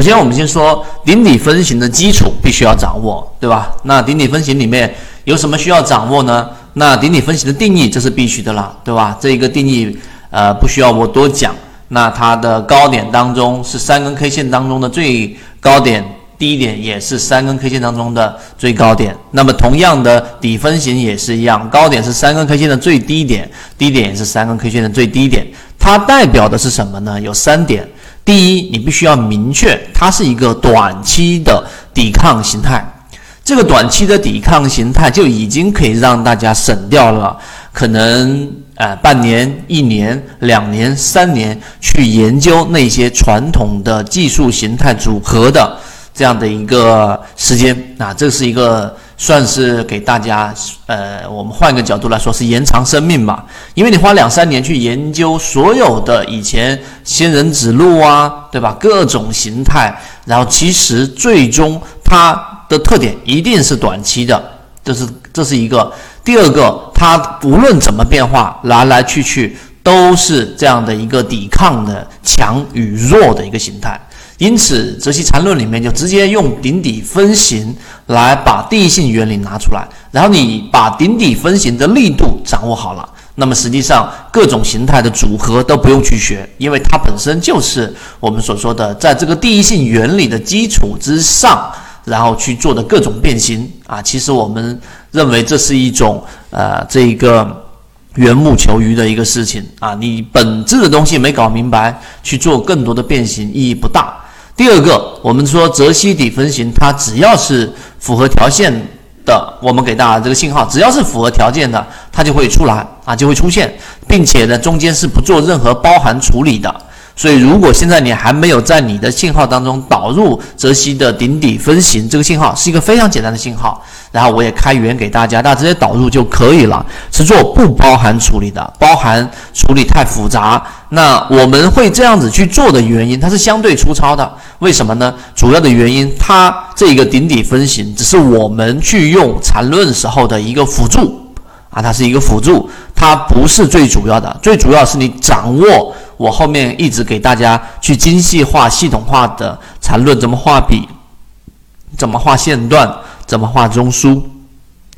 首先，我们先说顶底分型的基础必须要掌握，对吧？那顶底分型里面有什么需要掌握呢？那顶底分型的定义这是必须的了，对吧？这一个定义呃不需要我多讲。那它的高点当中是三根 K 线当中的最高点，低点也是三根 K 线当中的最高点。那么同样的底分型也是一样，高点是三根 K 线的最低点，低点也是三根 K 线的最低点。它代表的是什么呢？有三点。第一，你必须要明确它是一个短期的抵抗形态。这个短期的抵抗形态就已经可以让大家省掉了可能。呃，半年、一年、两年、三年去研究那些传统的技术形态组合的这样的一个时间，啊，这是一个算是给大家，呃，我们换一个角度来说是延长生命吧。因为你花两三年去研究所有的以前仙人指路啊，对吧？各种形态，然后其实最终它的特点一定是短期的，这是这是一个。第二个。它无论怎么变化，来来去去都是这样的一个抵抗的强与弱的一个形态。因此，泽西缠论里面就直接用顶底分型来把第一性原理拿出来，然后你把顶底分型的力度掌握好了，那么实际上各种形态的组合都不用去学，因为它本身就是我们所说的在这个第一性原理的基础之上。然后去做的各种变形啊，其实我们认为这是一种呃，这一个缘木求鱼的一个事情啊。你本质的东西没搞明白，去做更多的变形意义不大。第二个，我们说泽西底分型，它只要是符合条件的，我们给大家这个信号，只要是符合条件的，它就会出来啊，就会出现，并且呢，中间是不做任何包含处理的。所以，如果现在你还没有在你的信号当中导入泽西的顶底分型，这个信号是一个非常简单的信号。然后我也开源给大家，大家直接导入就可以了，是做不包含处理的，包含处理太复杂。那我们会这样子去做的原因，它是相对粗糙的。为什么呢？主要的原因，它这个顶底分型只是我们去用缠论时候的一个辅助啊，它是一个辅助，它不是最主要的。最主要是你掌握。我后面一直给大家去精细化、系统化的缠论，怎么画笔，怎么画线段，怎么画中枢，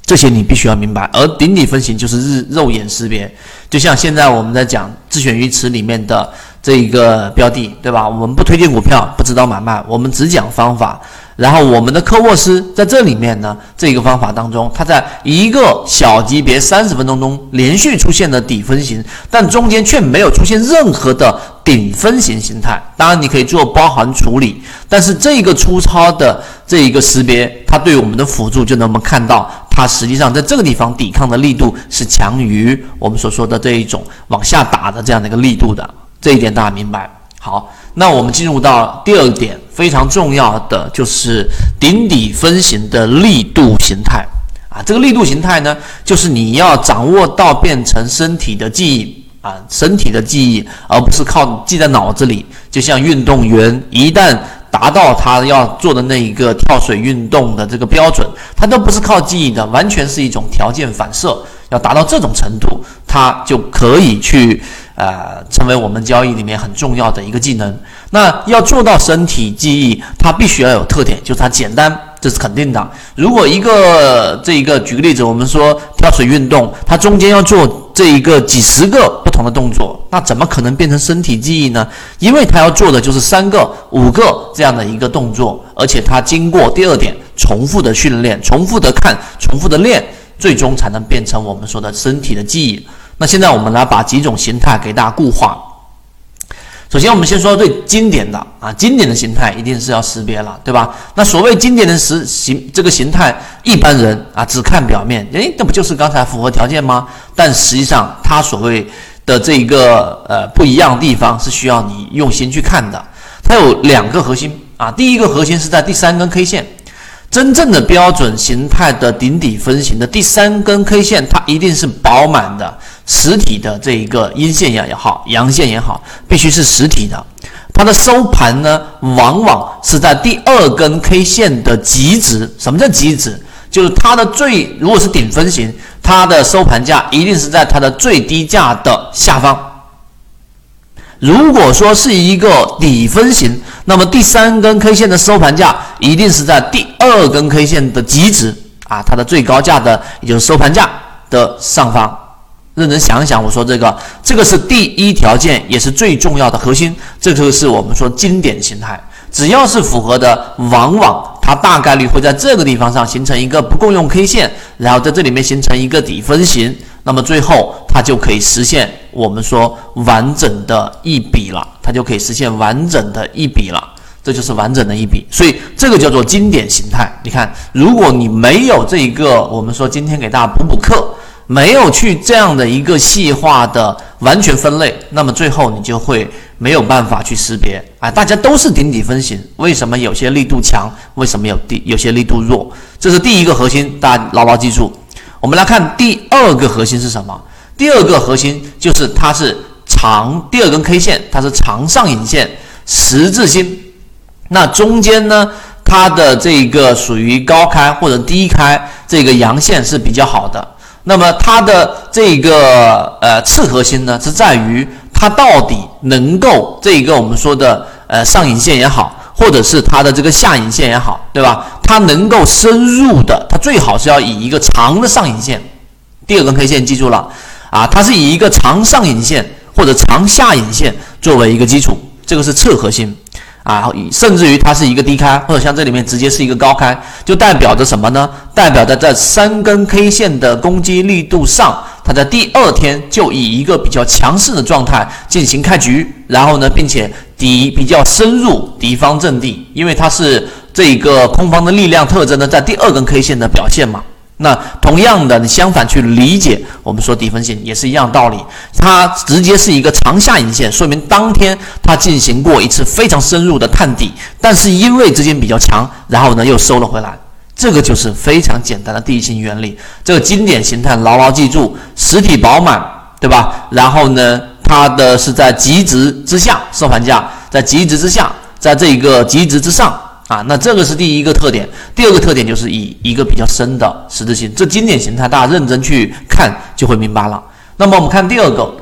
这些你必须要明白。而顶底分型就是日肉眼识别，就像现在我们在讲自选鱼池里面的这一个标的，对吧？我们不推荐股票，不指导买卖，我们只讲方法。然后我们的科沃斯在这里面呢，这个方法当中，它在一个小级别三十分钟中连续出现了底分型，但中间却没有出现任何的顶分型形态。当然，你可以做包含处理，但是这个粗糙的这一个识别，它对我们的辅助就能我们看到，它实际上在这个地方抵抗的力度是强于我们所说的这一种往下打的这样的一个力度的。这一点大家明白？好。那我们进入到第二点，非常重要的就是顶底分型的力度形态啊。这个力度形态呢，就是你要掌握到变成身体的记忆啊，身体的记忆，而不是靠记在脑子里。就像运动员一旦达到他要做的那一个跳水运动的这个标准，他都不是靠记忆的，完全是一种条件反射。要达到这种程度，他就可以去。呃，成为我们交易里面很重要的一个技能。那要做到身体记忆，它必须要有特点，就是它简单，这是肯定的。如果一个这一个，举个例子，我们说跳水运动，它中间要做这一个几十个不同的动作，那怎么可能变成身体记忆呢？因为它要做的就是三个、五个这样的一个动作，而且它经过第二点重复的训练、重复的看、重复的练，最终才能变成我们说的身体的记忆。那现在我们来把几种形态给大家固化。首先，我们先说最经典的啊，经典的形态一定是要识别了，对吧？那所谓经典的实形这个形态，一般人啊只看表面，诶，那不就是刚才符合条件吗？但实际上，它所谓的这一个呃不一样的地方是需要你用心去看的。它有两个核心啊，第一个核心是在第三根 K 线。真正的标准形态的顶底分型的第三根 K 线，它一定是饱满的实体的这一个阴线也也好，阳线也好，必须是实体的。它的收盘呢，往往是在第二根 K 线的极值。什么叫极值？就是它的最，如果是顶分型，它的收盘价一定是在它的最低价的下方。如果说是一个底分型，那么第三根 K 线的收盘价一定是在第二根 K 线的极值啊，它的最高价的也就是收盘价的上方。认真想一想，我说这个，这个是第一条件，也是最重要的核心。这就是我们说经典形态，只要是符合的，往往它大概率会在这个地方上形成一个不共用 K 线，然后在这里面形成一个底分型，那么最后它就可以实现我们说完整的一笔了，它就可以实现完整的一笔了，这就是完整的一笔。所以这个叫做经典形态。你看，如果你没有这一个，我们说今天给大家补补课。没有去这样的一个细化的完全分类，那么最后你就会没有办法去识别啊！大家都是顶底分型，为什么有些力度强？为什么有地有些力度弱？这是第一个核心，大家牢牢记住。我们来看第二个核心是什么？第二个核心就是它是长第二根 K 线，它是长上影线十字星，那中间呢，它的这个属于高开或者低开，这个阳线是比较好的。那么它的这个呃次核心呢，是在于它到底能够这个我们说的呃上影线也好，或者是它的这个下影线也好，对吧？它能够深入的，它最好是要以一个长的上影线，第二根 K 线记住了啊，它是以一个长上影线或者长下影线作为一个基础，这个是次核心。啊，甚至于它是一个低开，或者像这里面直接是一个高开，就代表着什么呢？代表着在三根 K 线的攻击力度上，它在第二天就以一个比较强势的状态进行开局，然后呢，并且敌比较深入敌方阵地，因为它是这个空方的力量特征呢，在第二根 K 线的表现嘛。那同样的，你相反去理解，我们说底分型也是一样道理。它直接是一个长下影线，说明当天它进行过一次非常深入的探底，但是因为资金比较强，然后呢又收了回来。这个就是非常简单的地形原理。这个经典形态牢牢记住，实体饱满，对吧？然后呢，它的是在极值之下收盘价，在极值之下，在这一个极值之上。啊，那这个是第一个特点，第二个特点就是以一个比较深的十字星，这经典形态大家认真去看就会明白了。那么我们看第二个，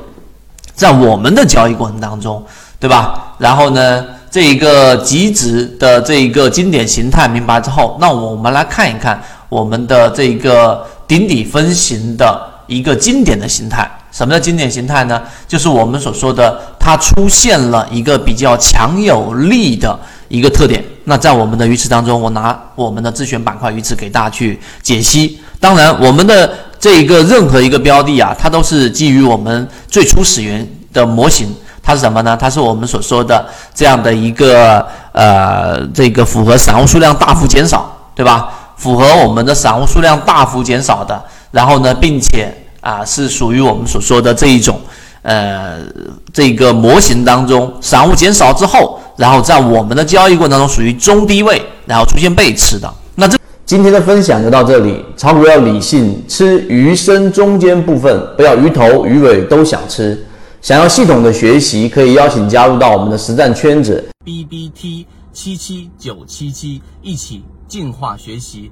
在我们的交易过程当中，对吧？然后呢，这一个极值的这一个经典形态明白之后，那我们来看一看我们的这个顶底分型的一个经典的形态。什么叫经典形态呢？就是我们所说的它出现了一个比较强有力的一个特点。那在我们的鱼池当中，我拿我们的自选板块鱼池给大家去解析。当然，我们的这一个任何一个标的啊，它都是基于我们最初始源的模型。它是什么呢？它是我们所说的这样的一个呃，这个符合散户数量大幅减少，对吧？符合我们的散户数量大幅减少的，然后呢，并且啊，是属于我们所说的这一种呃这个模型当中，散户减少之后。然后在我们的交易过程当中属于中低位，然后出现背驰的。那这今天的分享就到这里。炒股要理性，吃鱼身中间部分，不要鱼头鱼尾都想吃。想要系统的学习，可以邀请加入到我们的实战圈子。B B T 七七九七七，一起进化学习，